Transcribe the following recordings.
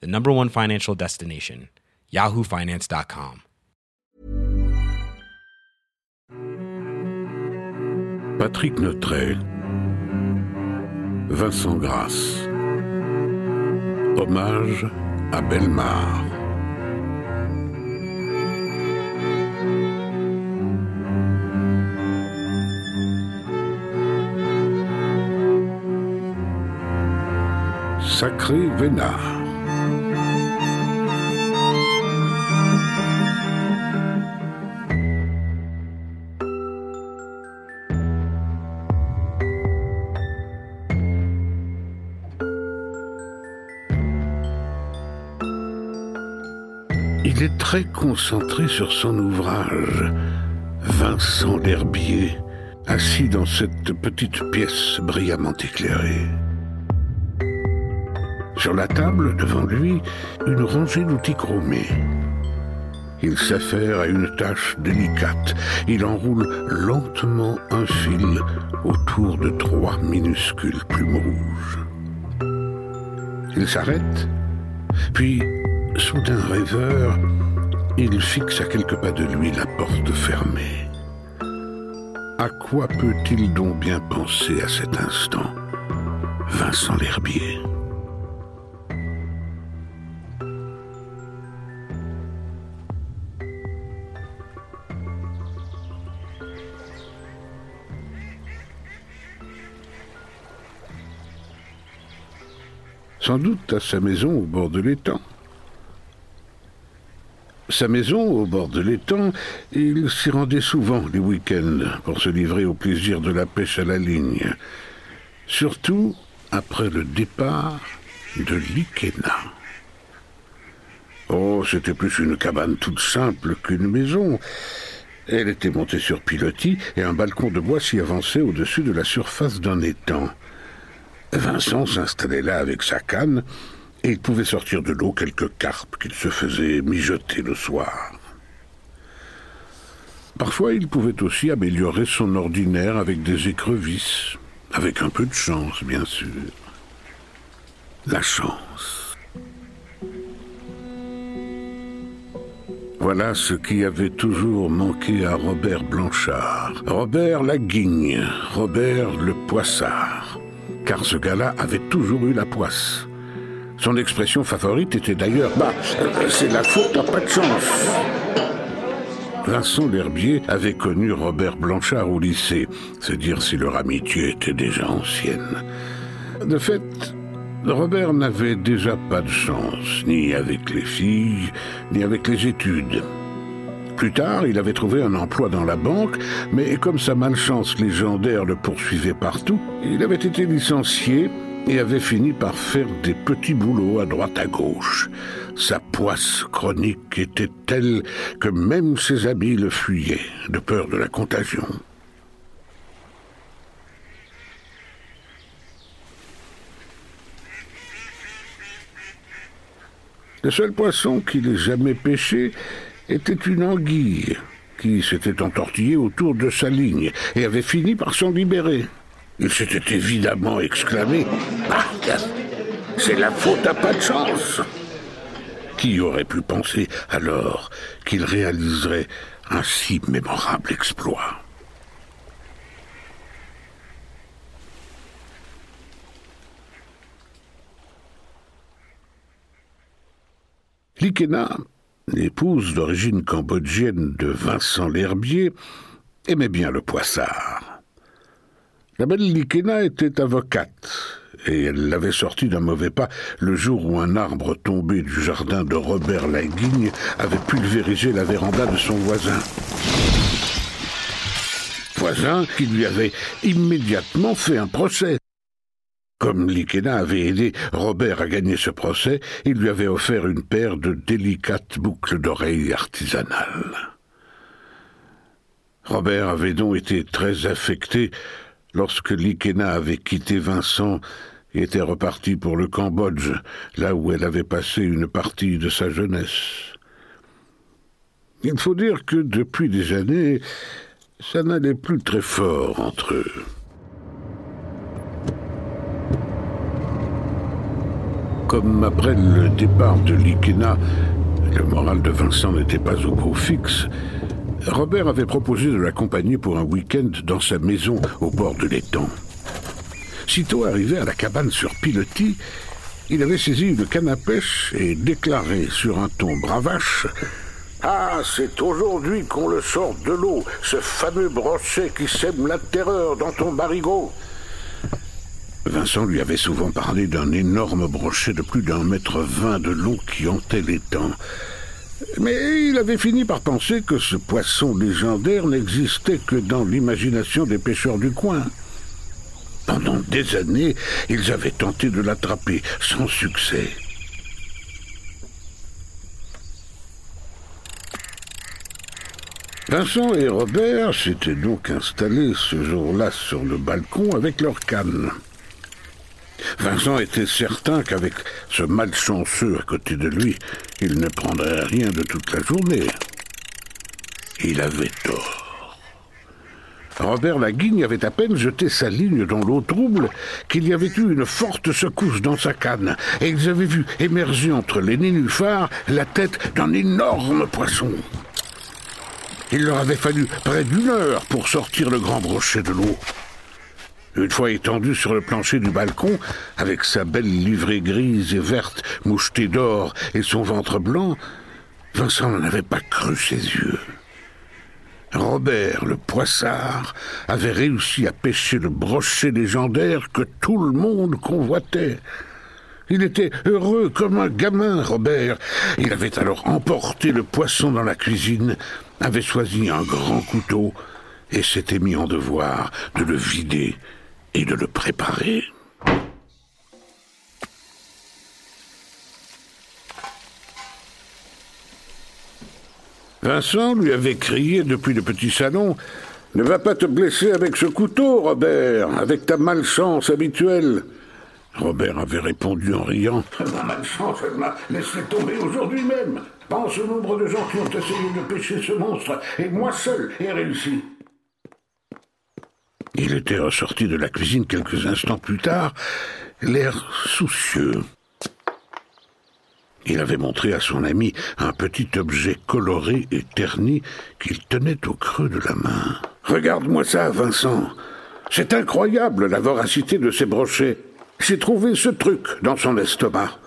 the number one financial destination, yahoofinance.com. Patrick Neutrel, Vincent Grasse, Hommage à Belmar. Sacré Vénard. Très concentré sur son ouvrage. Vincent l'Herbier, assis dans cette petite pièce brillamment éclairée. Sur la table, devant lui, une rangée d'outils chromés. Il s'affaire à une tâche délicate. Il enroule lentement un fil autour de trois minuscules plumes rouges. Il s'arrête, puis, soudain rêveur, il fixe à quelques pas de lui la porte fermée. À quoi peut-il donc bien penser à cet instant Vincent l'Herbier. Sans doute à sa maison au bord de l'étang. Sa maison au bord de l'étang, il s'y rendait souvent les week-ends pour se livrer au plaisir de la pêche à la ligne. Surtout après le départ de l'Ikena. Oh, c'était plus une cabane toute simple qu'une maison. Elle était montée sur pilotis et un balcon de bois s'y avançait au-dessus de la surface d'un étang. Vincent s'installait là avec sa canne et il pouvait sortir de l'eau quelques carpes qu'il se faisait mijoter le soir. Parfois, il pouvait aussi améliorer son ordinaire avec des écrevisses, avec un peu de chance, bien sûr. La chance. Voilà ce qui avait toujours manqué à Robert Blanchard. Robert Laguigne, Robert le Poissard. Car ce gars-là avait toujours eu la poisse. Son expression favorite était d'ailleurs Bah, c'est la faute à pas de chance. Vincent L'Herbier avait connu Robert Blanchard au lycée, c'est dire si leur amitié était déjà ancienne. De fait, Robert n'avait déjà pas de chance, ni avec les filles, ni avec les études. Plus tard, il avait trouvé un emploi dans la banque, mais comme sa malchance légendaire le poursuivait partout, il avait été licencié et avait fini par faire des petits boulots à droite à gauche. Sa poisse chronique était telle que même ses amis le fuyaient, de peur de la contagion. Le seul poisson qu'il ait jamais pêché était une anguille qui s'était entortillée autour de sa ligne et avait fini par s'en libérer. Il s'était évidemment exclamé Ah, c'est la faute à pas de chance Qui aurait pu penser alors qu'il réaliserait un si mémorable exploit? Likena, l'épouse d'origine cambodgienne de Vincent L'Herbier, aimait bien le poissard. La belle Likena était avocate, et elle l'avait sorti d'un mauvais pas le jour où un arbre tombé du jardin de Robert Laguigne avait pulvérisé la véranda de son voisin. Voisin qui lui avait immédiatement fait un procès. Comme Likena avait aidé Robert à gagner ce procès, il lui avait offert une paire de délicates boucles d'oreilles artisanales. Robert avait donc été très affecté lorsque Likena avait quitté Vincent et était reparti pour le Cambodge, là où elle avait passé une partie de sa jeunesse. Il faut dire que depuis des années, ça n'allait plus très fort entre eux. Comme après le départ de Likena, le moral de Vincent n'était pas au beau fixe, Robert avait proposé de l'accompagner pour un week-end dans sa maison au bord de l'étang. Sitôt arrivé à la cabane sur pilotis, il avait saisi une canne à pêche et déclaré sur un ton bravache Ah, c'est aujourd'hui qu'on le sort de l'eau, ce fameux brochet qui sème la terreur dans ton barigot. Vincent lui avait souvent parlé d'un énorme brochet de plus d'un mètre vingt de long qui hantait l'étang. Mais il avait fini par penser que ce poisson légendaire n'existait que dans l'imagination des pêcheurs du coin. Pendant des années, ils avaient tenté de l'attraper sans succès. Vincent et Robert s'étaient donc installés ce jour-là sur le balcon avec leur canne. Vincent était certain qu'avec ce malchanceux à côté de lui, il ne prendrait rien de toute la journée. Il avait tort. Robert Laguigne avait à peine jeté sa ligne dans l'eau trouble qu'il y avait eu une forte secousse dans sa canne, et ils avaient vu émerger entre les nénuphars la tête d'un énorme poisson. Il leur avait fallu près d'une heure pour sortir le grand brochet de l'eau. Une fois étendu sur le plancher du balcon, avec sa belle livrée grise et verte mouchetée d'or et son ventre blanc, Vincent n'avait pas cru ses yeux. Robert le poissard avait réussi à pêcher le brochet légendaire que tout le monde convoitait. Il était heureux comme un gamin, Robert. Il avait alors emporté le poisson dans la cuisine, avait choisi un grand couteau et s'était mis en devoir de le vider et de le préparer. Vincent lui avait crié depuis le petit salon Ne va pas te blesser avec ce couteau, Robert, avec ta malchance habituelle. Robert avait répondu en riant Ma malchance, elle m'a laissé tomber aujourd'hui même. Pense au nombre de gens qui ont essayé de pêcher ce monstre, et moi seul ai réussi. Il était ressorti de la cuisine quelques instants plus tard, l'air soucieux. Il avait montré à son ami un petit objet coloré et terni qu'il tenait au creux de la main. Regarde-moi ça, Vincent. C'est incroyable la voracité de ces brochets. J'ai trouvé ce truc dans son estomac.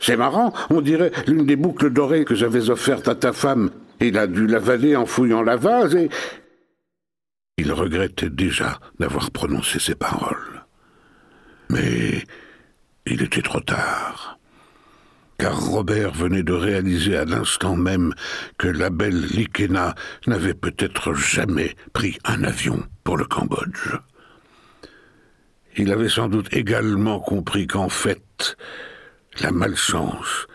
C'est marrant, on dirait l'une des boucles dorées que j'avais offertes à ta femme. Il a dû l'avaler en fouillant la vase et il regrettait déjà d'avoir prononcé ces paroles. Mais il était trop tard, car Robert venait de réaliser à l'instant même que la belle Likena n'avait peut-être jamais pris un avion pour le Cambodge. Il avait sans doute également compris qu'en fait, la malchance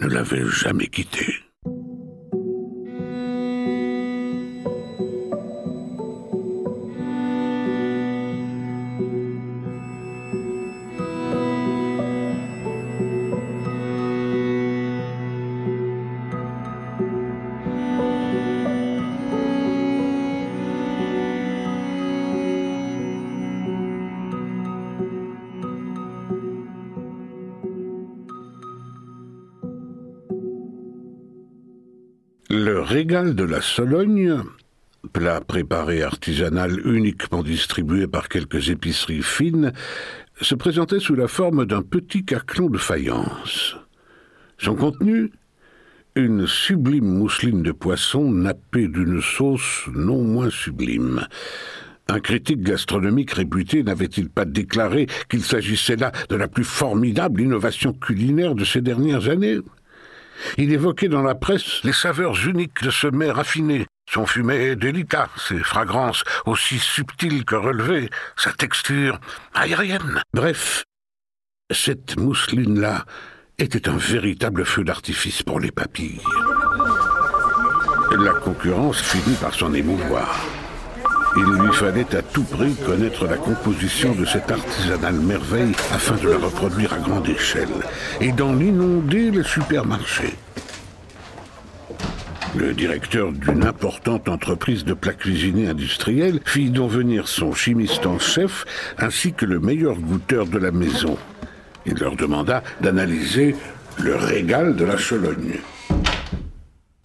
ne l'avait jamais quitté. Le régal de la Sologne, plat préparé artisanal uniquement distribué par quelques épiceries fines, se présentait sous la forme d'un petit carclon de faïence. Son contenu Une sublime mousseline de poisson nappée d'une sauce non moins sublime. Un critique gastronomique réputé n'avait-il pas déclaré qu'il s'agissait là de la plus formidable innovation culinaire de ces dernières années? Il évoquait dans la presse les saveurs uniques de ce mets raffiné, son fumet délicat, ses fragrances aussi subtiles que relevées, sa texture aérienne. Bref, Cette mousseline-là était un véritable feu d'artifice pour les papilles. La concurrence finit par s'en émouvoir. Il lui fallait à tout prix connaître la composition de cette artisanale merveille afin de la reproduire à grande échelle et d'en inonder les supermarchés. Le directeur d'une importante entreprise de plats cuisinés industriels fit donc venir son chimiste en chef ainsi que le meilleur goûteur de la maison. Il leur demanda d'analyser le régal de la Chologne.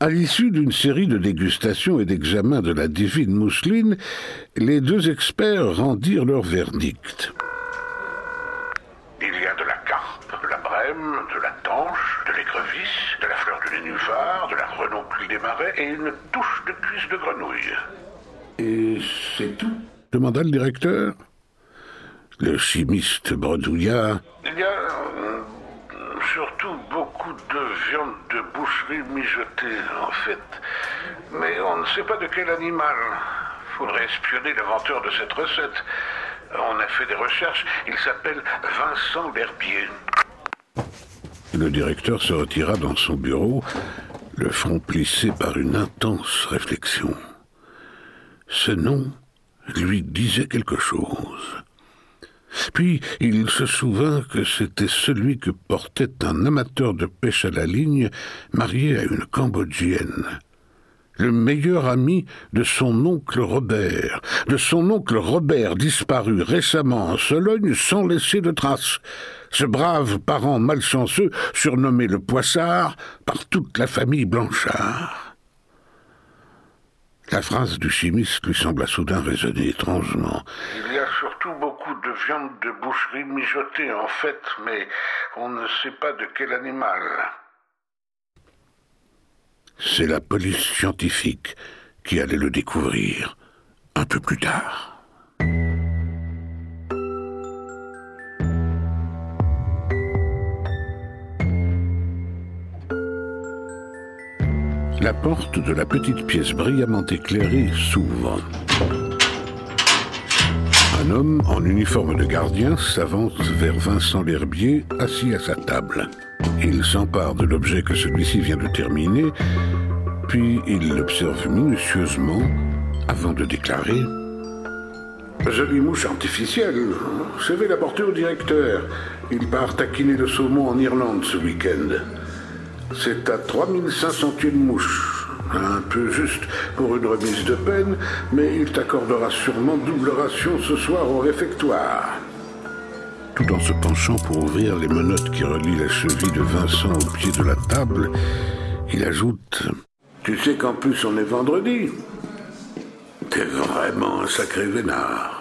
À l'issue d'une série de dégustations et d'examens de la divine mousseline, les deux experts rendirent leur verdict. Il y a de la carpe, de la brème, de la tanche, de l'écrevisse, de la fleur de nénuphar, de la renoncule des marais et une touche de cuisse de grenouille. Et c'est tout demanda le directeur. Le chimiste bredouilla. Il y a euh, beaucoup de viande de boucherie mijotée, en fait. Mais on ne sait pas de quel animal. Faudrait espionner l'inventeur de cette recette. On a fait des recherches. Il s'appelle Vincent L'Herbier. Le directeur se retira dans son bureau, le front plissé par une intense réflexion. Ce nom lui disait quelque chose. Puis il se souvint que c'était celui que portait un amateur de pêche à la ligne marié à une Cambodgienne. Le meilleur ami de son oncle Robert, de son oncle Robert disparu récemment en Sologne sans laisser de traces. Ce brave parent malchanceux, surnommé le Poissard par toute la famille Blanchard. La phrase du chimiste lui sembla soudain résonner étrangement. Il y viande de boucherie mijotée en fait, mais on ne sait pas de quel animal. C'est la police scientifique qui allait le découvrir un peu plus tard. La porte de la petite pièce brillamment éclairée s'ouvre. Un homme en uniforme de gardien s'avance vers Vincent L'Herbier, assis à sa table. Il s'empare de l'objet que celui-ci vient de terminer, puis il l'observe minutieusement avant de déclarer Jolie mouche artificielle. Je vais la porter au directeur. Il part taquiner le saumon en Irlande ce week-end. C'est à 3500 une mouche. Un peu juste pour une remise de peine, mais il t'accordera sûrement double ration ce soir au réfectoire. Tout en se penchant pour ouvrir les menottes qui relient la cheville de Vincent au pied de la table, il ajoute Tu sais qu'en plus on est vendredi T'es vraiment un sacré vénard.